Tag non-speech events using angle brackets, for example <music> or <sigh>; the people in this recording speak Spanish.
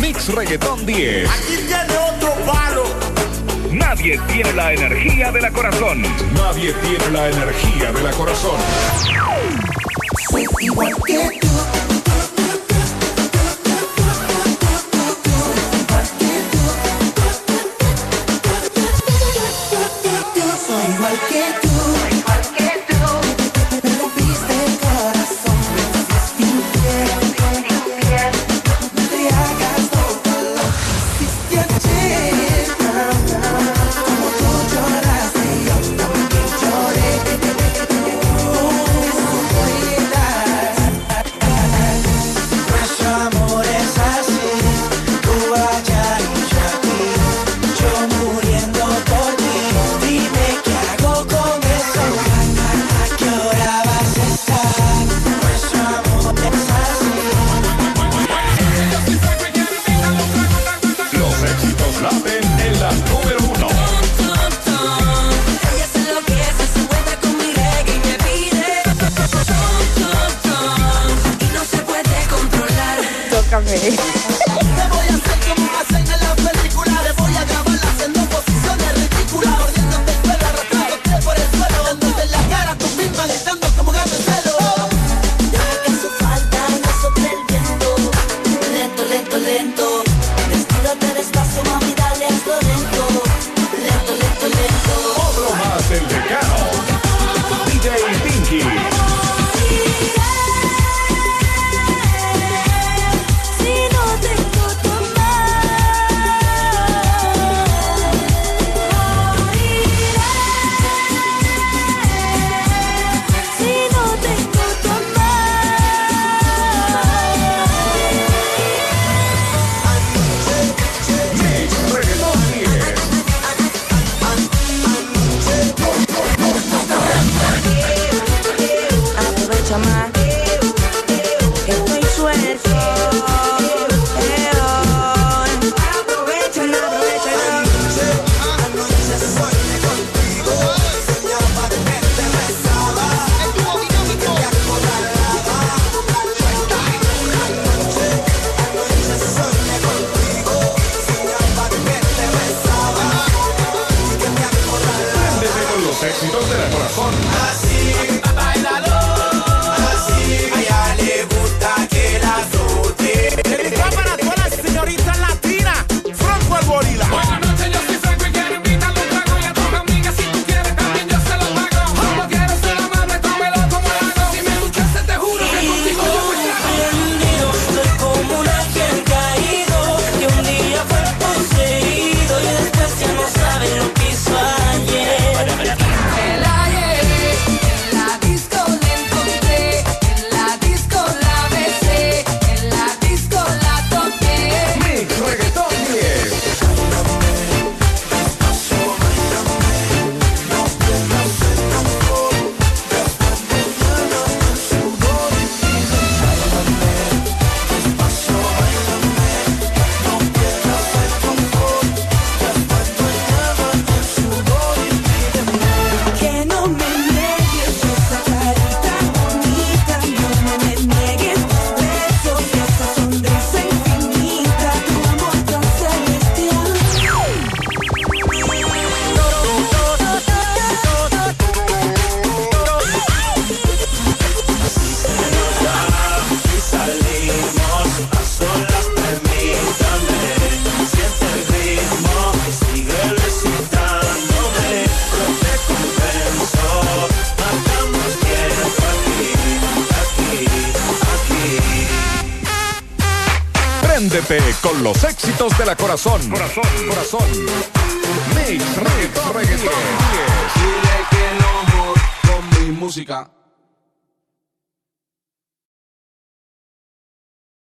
Mix Reggaetón 10. Aquí tiene otro palo. Nadie tiene la energía de la corazón. Nadie tiene la energía de la corazón. Soy igual que tú. Amerika Bey. <laughs> Préndete con los éxitos de la corazón. Corazón, corazón. Mix, reggaetón, reggaetón. Dile que no con mi música.